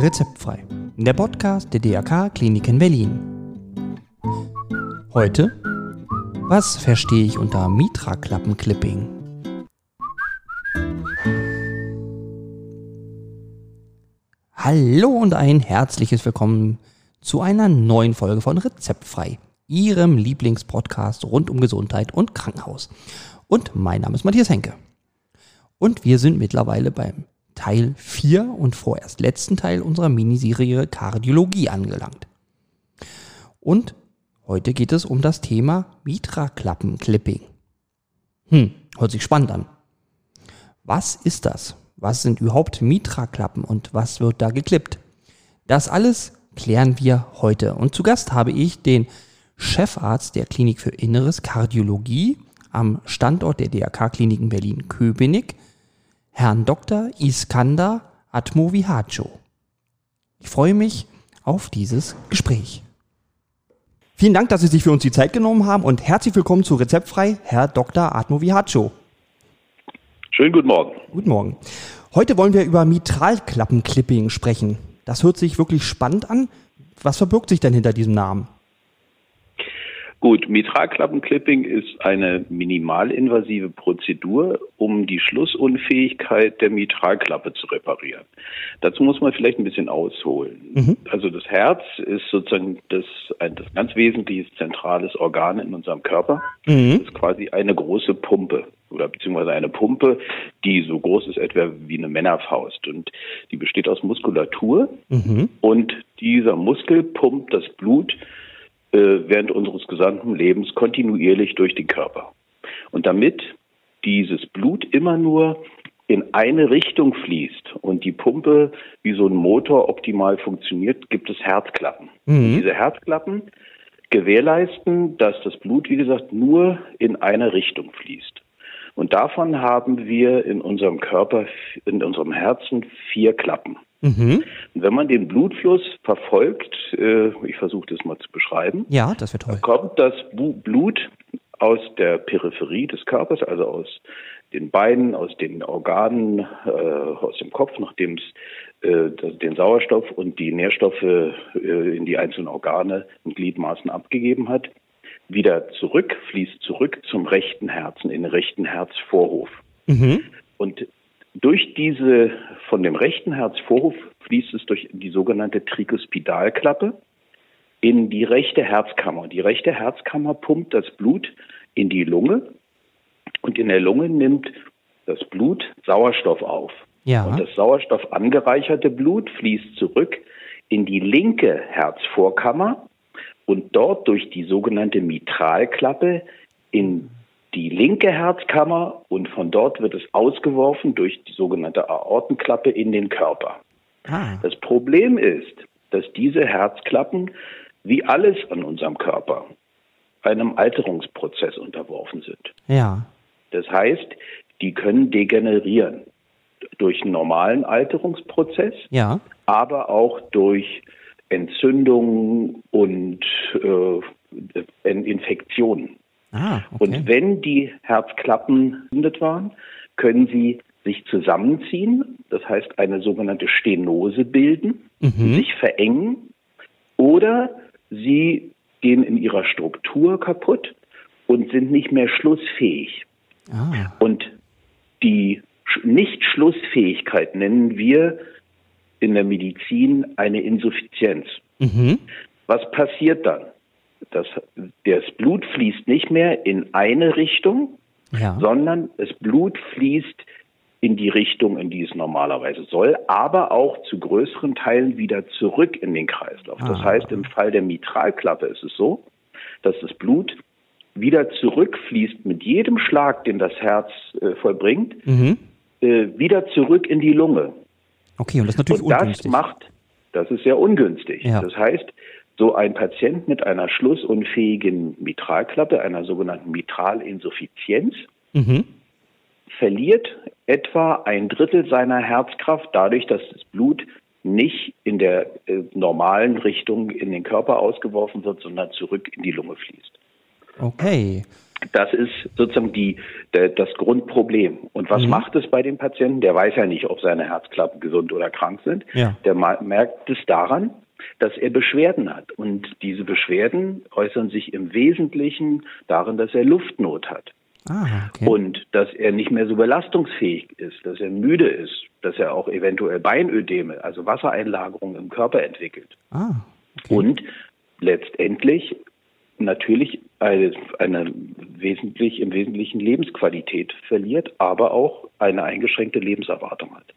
Rezeptfrei. Der Podcast der DRK Kliniken Berlin. Heute, was verstehe ich unter Mitra-Klappenclipping? Hallo und ein herzliches Willkommen zu einer neuen Folge von Rezeptfrei, Ihrem Lieblingspodcast rund um Gesundheit und Krankenhaus. Und mein Name ist Matthias Henke. Und wir sind mittlerweile beim Teil 4 und vorerst letzten Teil unserer Miniserie Kardiologie angelangt. Und heute geht es um das Thema Mitra-Klappen-Clipping. Hm, hört sich spannend an. Was ist das? Was sind überhaupt Mitra-Klappen und was wird da geklippt? Das alles klären wir heute. Und zu Gast habe ich den Chefarzt der Klinik für Inneres Kardiologie am Standort der DRK-Kliniken Berlin-Köpenick, Herrn Dr. Iskandar Atmovihacho. Ich freue mich auf dieses Gespräch. Vielen Dank, dass Sie sich für uns die Zeit genommen haben und herzlich willkommen zu Rezeptfrei, Herr Dr. Atmovihacho. Schönen guten Morgen. Guten Morgen. Heute wollen wir über Mitralklappenclipping sprechen. Das hört sich wirklich spannend an. Was verbirgt sich denn hinter diesem Namen? Gut, Mitralklappenclipping ist eine minimalinvasive Prozedur, um die Schlussunfähigkeit der Mitralklappe zu reparieren. Dazu muss man vielleicht ein bisschen ausholen. Mhm. Also das Herz ist sozusagen das, ein das ganz wesentliches zentrales Organ in unserem Körper. Mhm. Das ist quasi eine große Pumpe oder beziehungsweise eine Pumpe, die so groß ist etwa wie eine Männerfaust und die besteht aus Muskulatur mhm. und dieser Muskel pumpt das Blut während unseres gesamten Lebens kontinuierlich durch den Körper. Und damit dieses Blut immer nur in eine Richtung fließt und die Pumpe wie so ein Motor optimal funktioniert, gibt es Herzklappen. Mhm. Diese Herzklappen gewährleisten, dass das Blut, wie gesagt, nur in eine Richtung fließt. Und davon haben wir in unserem Körper, in unserem Herzen vier Klappen. Mhm. Wenn man den Blutfluss verfolgt, äh, ich versuche das mal zu beschreiben, ja, das wird toll. kommt das Blut aus der Peripherie des Körpers, also aus den Beinen, aus den Organen, äh, aus dem Kopf, nachdem es äh, den Sauerstoff und die Nährstoffe äh, in die einzelnen Organe und Gliedmaßen abgegeben hat, wieder zurück, fließt zurück zum rechten Herzen, in den rechten Herzvorhof. Mhm. Und durch diese, von dem rechten Herzvorhof fließt es durch die sogenannte Tricuspidalklappe in die rechte Herzkammer. Die rechte Herzkammer pumpt das Blut in die Lunge und in der Lunge nimmt das Blut Sauerstoff auf. Ja. Und das Sauerstoff angereicherte Blut fließt zurück in die linke Herzvorkammer und dort durch die sogenannte Mitralklappe in die linke Herzkammer und von dort wird es ausgeworfen durch die sogenannte Aortenklappe in den Körper. Ah. Das Problem ist, dass diese Herzklappen, wie alles an unserem Körper, einem Alterungsprozess unterworfen sind. Ja. Das heißt, die können degenerieren durch einen normalen Alterungsprozess, ja. aber auch durch Entzündungen und äh, Infektionen. Ah, okay. Und wenn die Herzklappen entzündet waren, können sie sich zusammenziehen, das heißt eine sogenannte Stenose bilden, mhm. sich verengen oder sie gehen in ihrer Struktur kaputt und sind nicht mehr schlussfähig. Ah. Und die Nicht-Schlussfähigkeit nennen wir in der Medizin eine Insuffizienz. Mhm. Was passiert dann? Das, das Blut fließt nicht mehr in eine Richtung, ja. sondern das Blut fließt in die Richtung, in die es normalerweise soll, aber auch zu größeren Teilen wieder zurück in den Kreislauf. Ah. Das heißt, im Fall der Mitralklappe ist es so, dass das Blut wieder zurückfließt mit jedem Schlag, den das Herz äh, vollbringt, mhm. äh, wieder zurück in die Lunge. Okay, und das ist natürlich und das ungünstig. macht, das ist sehr ungünstig. Ja. Das heißt, so ein Patient mit einer schlussunfähigen Mitralklappe, einer sogenannten Mitralinsuffizienz, mhm. verliert etwa ein Drittel seiner Herzkraft dadurch, dass das Blut nicht in der äh, normalen Richtung in den Körper ausgeworfen wird, sondern zurück in die Lunge fließt. Okay. Das ist sozusagen die, der, das Grundproblem. Und was mhm. macht es bei dem Patienten? Der weiß ja nicht, ob seine Herzklappen gesund oder krank sind. Ja. Der merkt es daran, dass er Beschwerden hat. Und diese Beschwerden äußern sich im Wesentlichen darin, dass er Luftnot hat. Ah, okay. Und dass er nicht mehr so belastungsfähig ist, dass er müde ist, dass er auch eventuell Beinödeme, also Wassereinlagerungen im Körper entwickelt. Ah, okay. Und letztendlich natürlich eine, eine wesentlich, im Wesentlichen Lebensqualität verliert, aber auch eine eingeschränkte Lebenserwartung hat.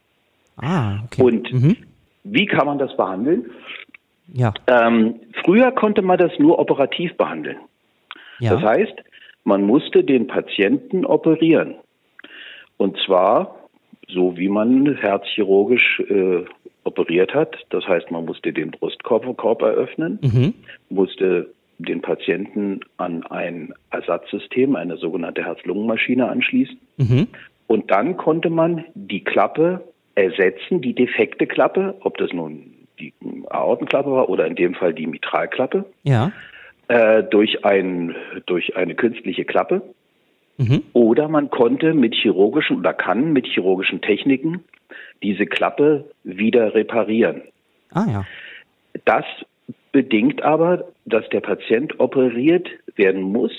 Ah, okay. Und mhm. wie kann man das behandeln? Ja. Ähm, früher konnte man das nur operativ behandeln. Ja. Das heißt, man musste den Patienten operieren. Und zwar so, wie man herzchirurgisch äh, operiert hat. Das heißt, man musste den Brustkorb eröffnen, mhm. musste den Patienten an ein Ersatzsystem, eine sogenannte Herz-Lungen-Maschine anschließen. Mhm. Und dann konnte man die Klappe ersetzen, die defekte Klappe, ob das nun die Aortenklappe war oder in dem Fall die Mitralklappe, ja. äh, durch, ein, durch eine künstliche Klappe. Mhm. Oder man konnte mit chirurgischen oder kann mit chirurgischen Techniken diese Klappe wieder reparieren. Ah ja. Das bedingt aber, dass der Patient operiert werden muss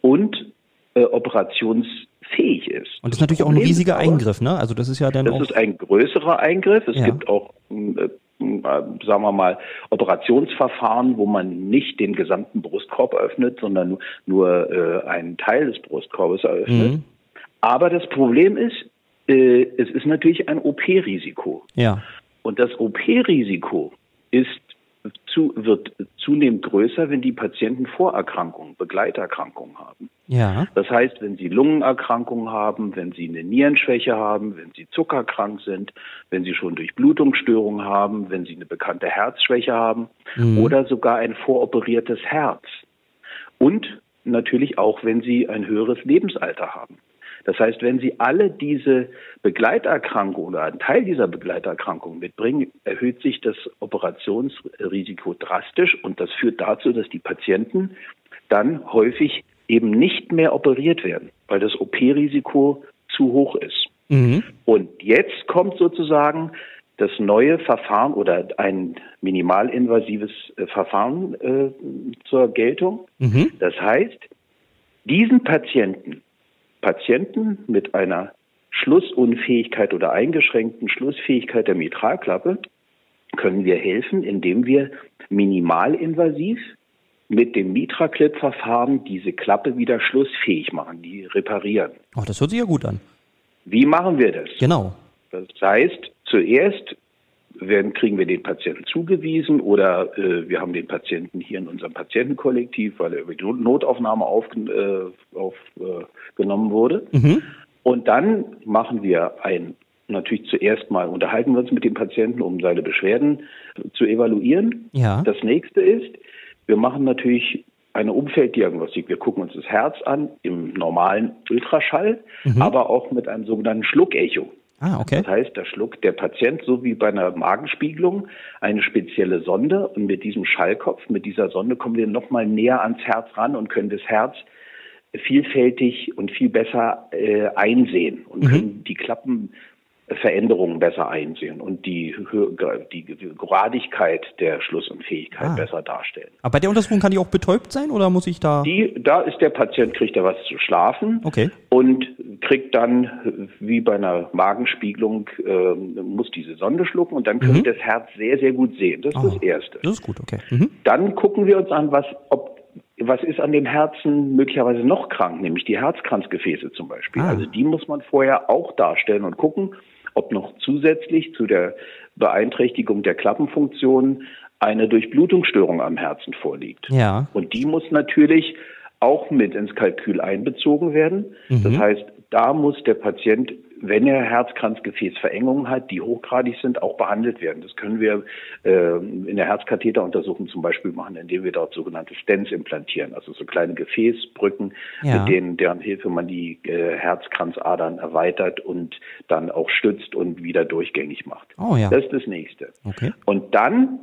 und äh, operationsfähig ist. Und das ist natürlich auch ein riesiger Eingriff, ne? Also das ist ja dann das auch. Ist ein größerer Eingriff. Es ja. gibt auch äh, sagen wir mal, Operationsverfahren, wo man nicht den gesamten Brustkorb öffnet, sondern nur, nur äh, einen Teil des Brustkorbes eröffnet. Mhm. Aber das Problem ist, äh, es ist natürlich ein OP-Risiko. Ja. Und das OP-Risiko ist zu, wird zunehmend größer, wenn die Patienten Vorerkrankungen, Begleiterkrankungen haben. Ja. Das heißt, wenn sie Lungenerkrankungen haben, wenn sie eine Nierenschwäche haben, wenn sie zuckerkrank sind, wenn sie schon Durchblutungsstörungen haben, wenn sie eine bekannte Herzschwäche haben mhm. oder sogar ein voroperiertes Herz. Und natürlich auch, wenn sie ein höheres Lebensalter haben. Das heißt, wenn Sie alle diese Begleiterkrankungen oder einen Teil dieser Begleiterkrankungen mitbringen, erhöht sich das Operationsrisiko drastisch und das führt dazu, dass die Patienten dann häufig eben nicht mehr operiert werden, weil das OP-Risiko zu hoch ist. Mhm. Und jetzt kommt sozusagen das neue Verfahren oder ein minimalinvasives äh, Verfahren äh, zur Geltung. Mhm. Das heißt, diesen Patienten Patienten mit einer Schlussunfähigkeit oder eingeschränkten Schlussfähigkeit der Mitralklappe können wir helfen, indem wir minimalinvasiv mit dem Mitraclip-Verfahren diese Klappe wieder schlussfähig machen, die reparieren. Ach, das hört sich ja gut an. Wie machen wir das? Genau. Das heißt, zuerst werden, kriegen wir den Patienten zugewiesen oder äh, wir haben den Patienten hier in unserem Patientenkollektiv, weil er über die Notaufnahme aufgenommen auf, äh, wurde. Mhm. Und dann machen wir ein, natürlich zuerst mal unterhalten wir uns mit dem Patienten, um seine Beschwerden zu evaluieren. Ja. Das nächste ist, wir machen natürlich eine Umfelddiagnostik. Wir gucken uns das Herz an im normalen Ultraschall, mhm. aber auch mit einem sogenannten Schluckecho. Ah, okay. Das heißt, da schluckt der Patient, so wie bei einer Magenspiegelung, eine spezielle Sonde und mit diesem Schallkopf, mit dieser Sonde kommen wir nochmal näher ans Herz ran und können das Herz vielfältig und viel besser äh, einsehen und mhm. können die Klappen Veränderungen besser einsehen und die, die Gradigkeit der Schlussunfähigkeit ah. besser darstellen. Aber bei der Untersuchung kann die auch betäubt sein oder muss ich da? Die, da ist der Patient, kriegt er was zu schlafen okay. und kriegt dann, wie bei einer Magenspiegelung, äh, muss diese Sonde schlucken und dann können mhm. das Herz sehr, sehr gut sehen. Das ist oh, das Erste. Das ist gut, okay. Mhm. Dann gucken wir uns an, was, ob was ist an dem Herzen möglicherweise noch krank, nämlich die Herzkranzgefäße zum Beispiel. Ah. Also die muss man vorher auch darstellen und gucken, ob noch zusätzlich zu der Beeinträchtigung der Klappenfunktion eine Durchblutungsstörung am Herzen vorliegt. Ja. Und die muss natürlich auch mit ins Kalkül einbezogen werden. Mhm. Das heißt, da muss der Patient wenn er Herzkranzgefäßverengungen hat, die hochgradig sind, auch behandelt werden. Das können wir äh, in der Herzkatheteruntersuchung zum Beispiel machen, indem wir dort sogenannte Stents implantieren, also so kleine Gefäßbrücken, ja. mit denen, deren Hilfe man die äh, Herzkranzadern erweitert und dann auch stützt und wieder durchgängig macht. Oh, ja. Das ist das Nächste. Okay. Und dann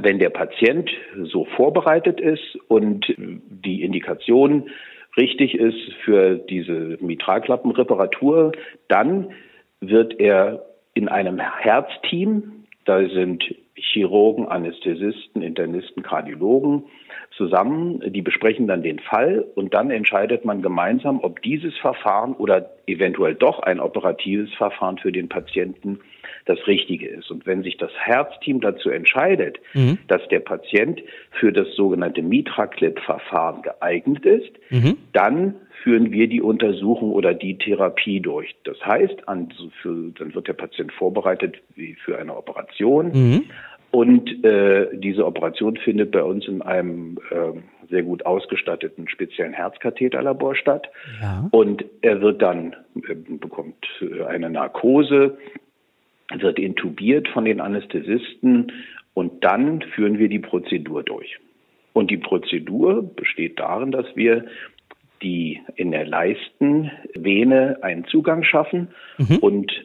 wenn der Patient so vorbereitet ist und die Indikationen richtig ist für diese Mitralklappenreparatur, dann wird er in einem Herzteam, da sind Chirurgen, Anästhesisten, Internisten, Kardiologen zusammen, die besprechen dann den Fall und dann entscheidet man gemeinsam, ob dieses Verfahren oder eventuell doch ein operatives Verfahren für den Patienten das Richtige ist. Und wenn sich das Herzteam dazu entscheidet, mhm. dass der Patient für das sogenannte Mitraclip-Verfahren geeignet ist, mhm. dann führen wir die Untersuchung oder die Therapie durch. Das heißt, an, für, dann wird der Patient vorbereitet wie für eine Operation. Mhm. Und äh, diese Operation findet bei uns in einem äh, sehr gut ausgestatteten speziellen Herzkatheterlabor statt. Ja. Und er wird dann äh, bekommt äh, eine Narkose, wird intubiert von den Anästhesisten und dann führen wir die Prozedur durch. Und die Prozedur besteht darin, dass wir die in der Leistenvene einen Zugang schaffen mhm. und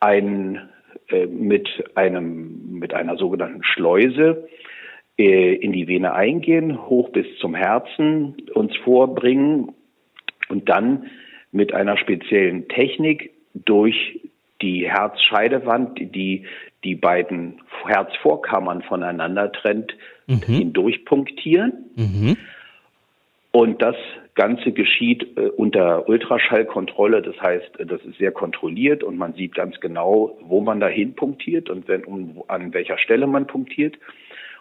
ein, äh, mit, einem, mit einer sogenannten Schleuse äh, in die Vene eingehen, hoch bis zum Herzen uns vorbringen und dann mit einer speziellen Technik durch die Herzscheidewand, die die beiden Herzvorkammern voneinander trennt, mhm. hindurchpunktieren. Mhm. Und das Ganze geschieht äh, unter Ultraschallkontrolle. Das heißt, das ist sehr kontrolliert und man sieht ganz genau, wo man dahin punktiert und wenn, um, an welcher Stelle man punktiert.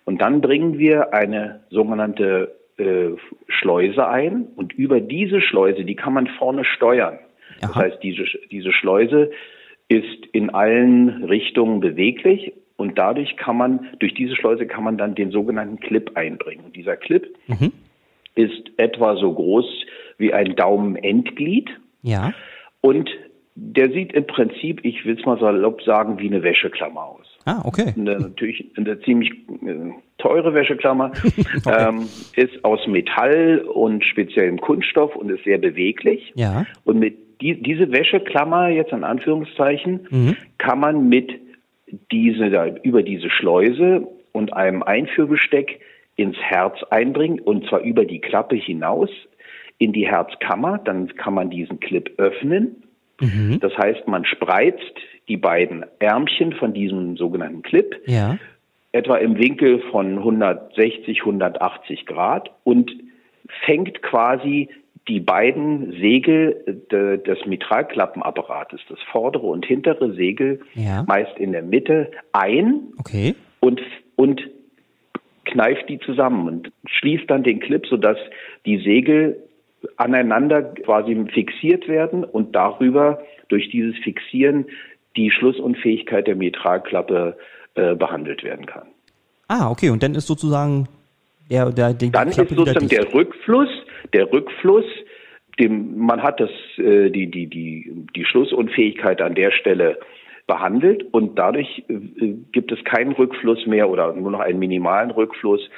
Und dann bringen wir eine sogenannte äh, Schleuse ein und über diese Schleuse, die kann man vorne steuern. Aha. Das heißt, diese, diese Schleuse ist in allen Richtungen beweglich und dadurch kann man, durch diese Schleuse kann man dann den sogenannten Clip einbringen. Und dieser Clip mhm ist etwa so groß wie ein Daumenendglied. Ja. Und der sieht im Prinzip, ich will es mal salopp sagen, wie eine Wäscheklammer aus. Ah, okay. Eine, natürlich eine ziemlich äh, teure Wäscheklammer. okay. ähm, ist aus Metall und speziellem Kunststoff und ist sehr beweglich. Ja. Und mit die, diese Wäscheklammer, jetzt in Anführungszeichen, mhm. kann man mit diese, über diese Schleuse und einem Einführbesteck ins Herz einbringen und zwar über die Klappe hinaus in die Herzkammer. Dann kann man diesen Clip öffnen. Mhm. Das heißt, man spreizt die beiden Ärmchen von diesem sogenannten Clip ja. etwa im Winkel von 160, 180 Grad und fängt quasi die beiden Segel de, des Mitralklappenapparates, das vordere und hintere Segel, ja. meist in der Mitte, ein okay. und, und kneift die zusammen und schließt dann den Clip, sodass die Segel aneinander quasi fixiert werden und darüber durch dieses Fixieren die Schlussunfähigkeit der Mitralklappe äh, behandelt werden kann. Ah, okay. Und dann ist sozusagen der, der, der dann ist sozusagen der Rückfluss, der Rückfluss, dem man hat das äh, die die die die Schlussunfähigkeit an der Stelle behandelt und dadurch äh, gibt es keinen Rückfluss mehr oder nur noch einen minimalen Rückfluss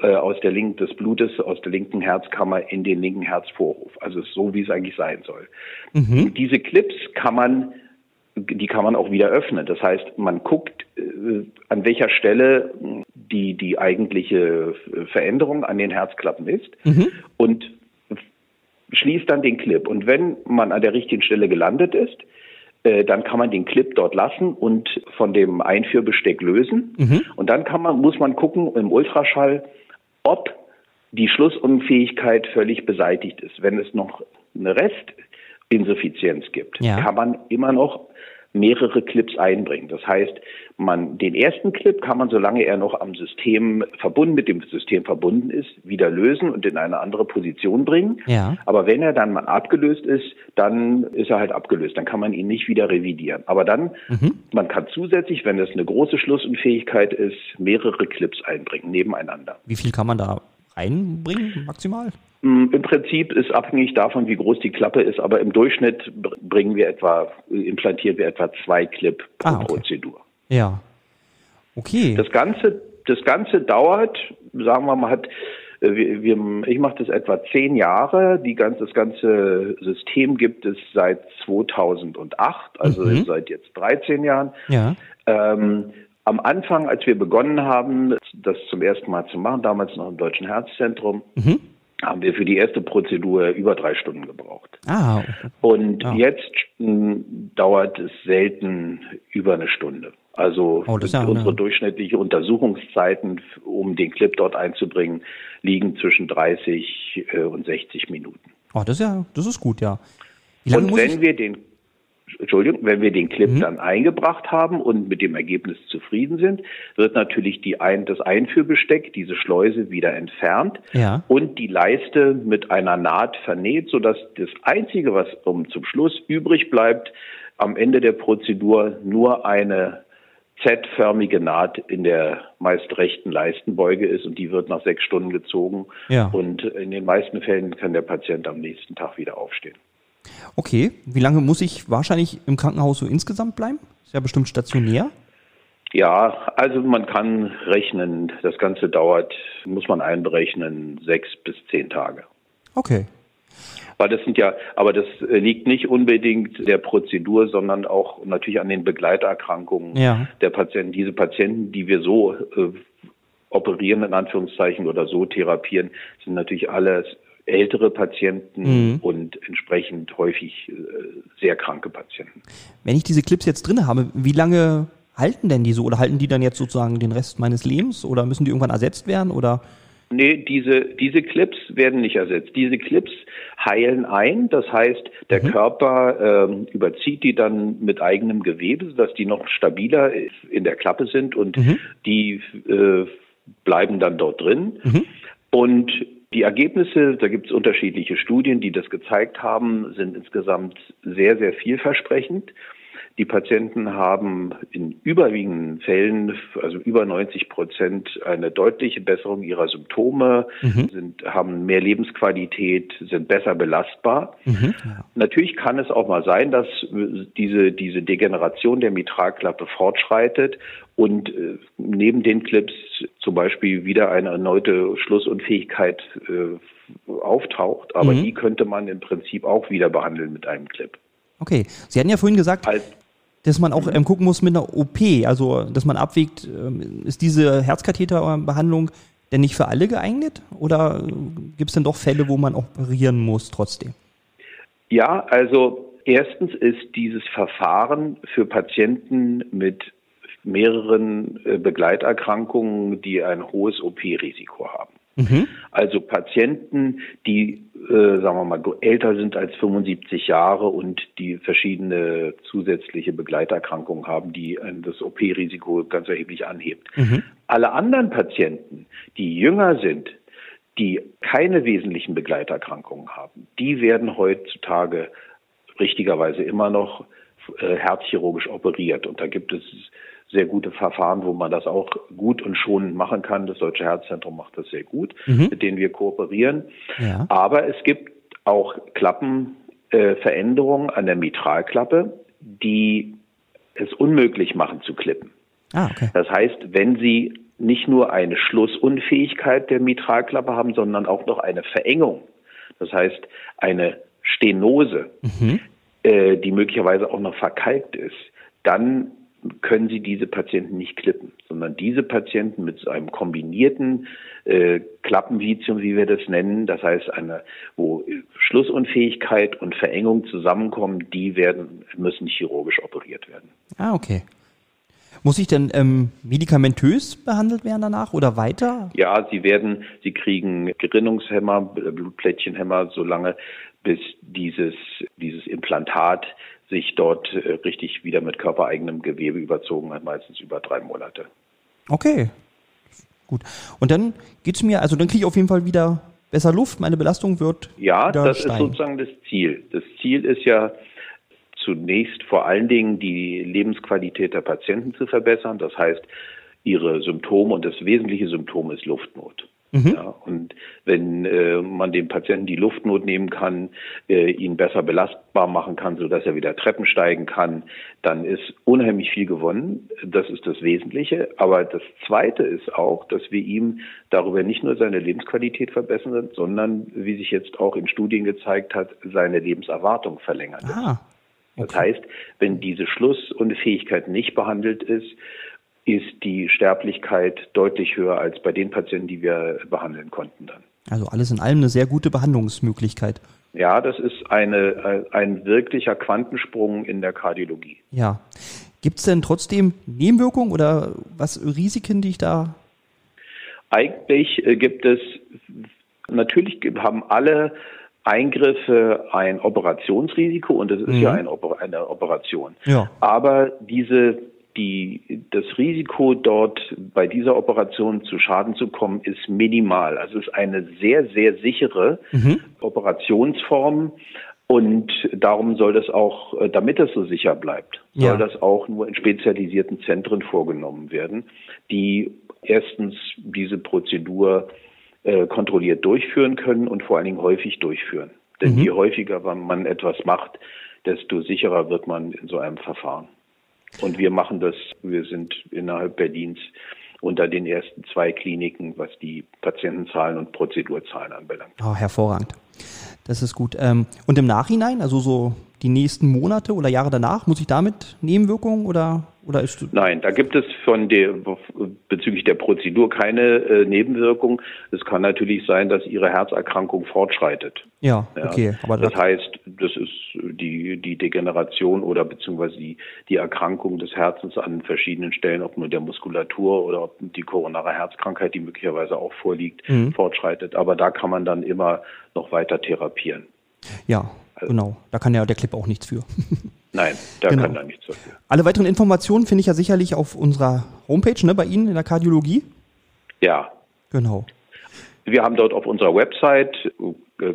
äh, aus der linken des Blutes aus der linken Herzkammer in den linken Herzvorhof. Also so wie es eigentlich sein soll. Mhm. Diese Clips kann man die kann man auch wieder öffnen. Das heißt, man guckt, äh, an welcher Stelle die, die eigentliche Veränderung an den Herzklappen ist mhm. und schließt dann den Clip. Und wenn man an der richtigen Stelle gelandet ist, dann kann man den Clip dort lassen und von dem Einführbesteck lösen. Mhm. Und dann kann man, muss man gucken im Ultraschall, ob die Schlussunfähigkeit völlig beseitigt ist. Wenn es noch eine Restinsuffizienz gibt, ja. kann man immer noch mehrere Clips einbringen. Das heißt, man den ersten Clip kann man, solange er noch am System verbunden mit dem System verbunden ist, wieder lösen und in eine andere Position bringen. Ja. Aber wenn er dann mal abgelöst ist, dann ist er halt abgelöst. Dann kann man ihn nicht wieder revidieren. Aber dann, mhm. man kann zusätzlich, wenn es eine große Schlussunfähigkeit ist, mehrere Clips einbringen nebeneinander. Wie viel kann man da reinbringen maximal? Mm, Im Prinzip ist abhängig davon, wie groß die Klappe ist, aber im Durchschnitt bringen wir etwa, implantieren wir etwa zwei Clip pro ah, okay. Prozedur. Ja. Okay. Das Ganze, das Ganze dauert, sagen wir mal, hat, äh, wir, wir, ich mache das etwa zehn Jahre. Die ganze, das ganze System gibt es seit 2008, also mhm. seit jetzt 13 Jahren. Ja. Ähm, am Anfang, als wir begonnen haben, das zum ersten Mal zu machen, damals noch im Deutschen Herzzentrum, mhm haben wir für die erste Prozedur über drei Stunden gebraucht. Ah. Und Ja. jetzt mh, dauert es selten über eine Stunde. Also Oh, ja unsere eine- durchschnittliche Untersuchungszeiten, um den Clip dort einzubringen, liegen zwischen 30 äh, und 60 Minuten. Oh, das ist ja, das ist gut, ja. Und wenn ich, wir den Entschuldigung, wenn wir den Clip dann eingebracht haben und mit dem Ergebnis zufrieden sind, wird natürlich die ein, das Einführbesteck, diese Schleuse wieder entfernt Ja. und die Leiste mit einer Naht vernäht, sodass das Einzige, was um zum Schluss übrig bleibt, am Ende der Prozedur nur eine Z-förmige Naht in der meist rechten Leistenbeuge ist und die wird nach sechs Stunden gezogen. Ja. Und in den meisten Fällen kann der Patient am nächsten Tag wieder aufstehen. Okay, wie lange muss ich wahrscheinlich im Krankenhaus so insgesamt bleiben? Ist ja bestimmt stationär. Ja, also man kann rechnen, das Ganze dauert, muss man einberechnen, sechs bis zehn Tage. Okay. Weil das sind ja, aber das liegt nicht unbedingt der Prozedur, sondern auch natürlich an den Begleiterkrankungen Ja. der Patienten. Diese Patienten, die wir so äh, operieren, in Anführungszeichen, oder so therapieren, sind natürlich alles ältere Patienten Mhm. und entsprechend häufig äh, sehr kranke Patienten. Wenn ich diese Clips jetzt drin habe, wie lange halten denn die so? Oder halten die dann jetzt sozusagen den Rest meines Lebens? Oder müssen die irgendwann ersetzt werden? Oder? Nee, diese, diese Clips werden nicht ersetzt. Diese Clips heilen ein. Das heißt, der Körper ähm, überzieht die dann mit eigenem Gewebe, sodass die noch stabiler in der Klappe sind und die äh, bleiben dann dort drin. Und die Ergebnisse, da gibt es unterschiedliche Studien, die das gezeigt haben, sind insgesamt sehr, sehr vielversprechend. Die Patienten haben in überwiegenden Fällen, also über 90 Prozent, eine deutliche Besserung ihrer Symptome, sind, haben mehr Lebensqualität, sind besser belastbar. Natürlich kann es auch mal sein, dass diese, diese Degeneration der Mitralklappe fortschreitet und äh, neben den Clips zum Beispiel wieder eine erneute Schlussunfähigkeit äh, auftaucht. Aber die könnte man im Prinzip auch wieder behandeln mit einem Clip. Okay. Sie hatten ja vorhin gesagt, Als dass man auch ähm, gucken muss mit einer OP, also dass man abwägt, ähm, ist diese Herzkatheterbehandlung denn nicht für alle geeignet? Oder gibt es denn doch Fälle, wo man operieren muss trotzdem? Ja, also erstens ist dieses Verfahren für Patienten mit mehreren äh, Begleiterkrankungen, die ein hohes OP-Risiko haben. Also Patienten, die, äh, sagen wir mal, älter sind als 75 Jahre und die verschiedene zusätzliche Begleiterkrankungen haben, die ein, das OP-Risiko ganz erheblich anhebt. Alle anderen Patienten, die jünger sind, die keine wesentlichen Begleiterkrankungen haben, die werden heutzutage richtigerweise immer noch äh, herzchirurgisch operiert. Und da gibt es sehr gute Verfahren, wo man das auch gut und schonend machen kann. Das Deutsche Herzzentrum macht das sehr gut, mit denen wir kooperieren. Ja. Aber es gibt auch Klappenveränderungen äh, an der Mitralklappe, die es unmöglich machen zu klippen. Ah, okay. Das heißt, wenn Sie nicht nur eine Schlussunfähigkeit der Mitralklappe haben, sondern auch noch eine Verengung, das heißt eine Stenose, äh, die möglicherweise auch noch verkalkt ist, dann können Sie diese Patienten nicht klippen, sondern diese Patienten mit so einem kombinierten äh, Klappenvitium, wie wir das nennen, das heißt eine, wo Schlussunfähigkeit und Verengung zusammenkommen, die werden müssen chirurgisch operiert werden. Ah, okay. Muss ich denn ähm, medikamentös behandelt werden danach oder weiter? Ja, sie werden, sie kriegen Gerinnungshemmer, äh, Blutplättchenhemmer, solange bis dieses, dieses Implantat sich dort äh, richtig wieder mit körpereigenem Gewebe überzogen hat, meistens über drei Monate. Okay. Gut. Und dann geht's mir, also dann kriege ich auf jeden Fall wieder besser Luft, meine Belastung wird Ja, das ist steigen. sozusagen das Ziel. Das Ziel ist ja zunächst vor allen Dingen die Lebensqualität der Patienten zu verbessern. Das heißt, ihre Symptome und das wesentliche Symptom ist Luftnot. Ja, und wenn äh, man dem Patienten die Luftnot nehmen kann, äh, ihn besser belastbar machen kann, sodass er wieder Treppen steigen kann, dann ist unheimlich viel gewonnen. Das ist das Wesentliche. Aber das Zweite ist auch, dass wir ihm darüber nicht nur seine Lebensqualität verbessern, sondern, wie sich jetzt auch in Studien gezeigt hat, seine Lebenserwartung verlängern. Ah, Das heißt, wenn diese Schlussunfähigkeit nicht behandelt ist, ist die Sterblichkeit deutlich höher als bei den Patienten, die wir behandeln konnten dann. Also alles in allem eine sehr gute Behandlungsmöglichkeit. Ja, das ist eine, ein wirklicher Quantensprung in der Kardiologie. Ja. Gibt es denn trotzdem Nebenwirkungen oder was Risiken, die ich da? Eigentlich äh, gibt es, natürlich haben alle Eingriffe ein Operationsrisiko und es ist mhm. ja eine, eine Operation. Ja. Aber diese die, das Risiko dort bei dieser Operation zu Schaden zu kommen ist minimal. Also es ist eine sehr, sehr sichere mhm. Operationsform. Und darum soll das auch, äh, damit es so sicher bleibt, soll ja. das auch nur in spezialisierten Zentren vorgenommen werden, die erstens diese Prozedur äh, kontrolliert durchführen können und vor allen Dingen häufig durchführen. Denn mhm. je häufiger man etwas macht, desto sicherer wird man in so einem Verfahren. Und wir machen das, wir sind innerhalb Berlins unter den ersten zwei Kliniken, was die Patientenzahlen und Prozedurzahlen anbelangt. Oh, hervorragend. Das ist gut. Ähm, und im Nachhinein, also so die nächsten Monate oder Jahre danach, muss ich damit Nebenwirkungen oder oder ist Nein, da gibt es von der bezüglich der Prozedur keine äh, Nebenwirkung. Es kann natürlich sein, dass Ihre Herzerkrankung fortschreitet. Ja, ja. okay. Aber das heißt, das ist die die Degeneration oder beziehungsweise die die Erkrankung des Herzens an verschiedenen Stellen, ob nur der Muskulatur oder ob die koronare Herzkrankheit, die möglicherweise auch vorliegt, mhm. fortschreitet. Aber da kann man dann immer noch weiter therapieren. Ja, also, genau. Da kann ja der Clip auch nichts für. Nein, da genau. kann da nichts dafür. Alle weiteren Informationen finde ich ja sicherlich auf unserer Homepage, ne, bei Ihnen in der Kardiologie. Ja. Genau. Wir haben dort auf unserer Website äh,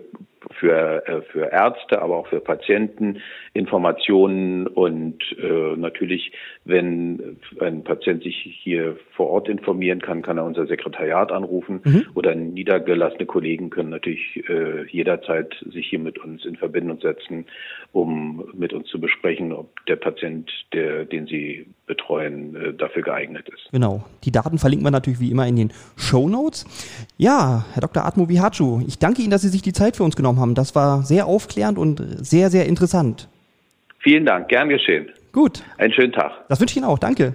für, äh, für Ärzte, aber auch für Patienten Informationen und äh, natürlich, wenn ein Patient sich hier vor Ort informieren kann, kann er unser Sekretariat anrufen mhm. oder niedergelassene Kollegen können natürlich äh, jederzeit sich hier mit uns in Verbindung setzen, um mit uns zu besprechen, ob der Patient, der, den sie betreuen, äh, dafür geeignet ist. Genau. Die Daten verlinken wir natürlich wie immer in den Show Notes. Ja, Herr Dr. Atmo Vihachu, ich danke Ihnen, dass Sie sich die Zeit für uns genommen haben. Das war sehr aufklärend und sehr, sehr interessant. Vielen Dank, gern geschehen. Gut. Einen schönen Tag. Das wünsche ich Ihnen auch. Danke.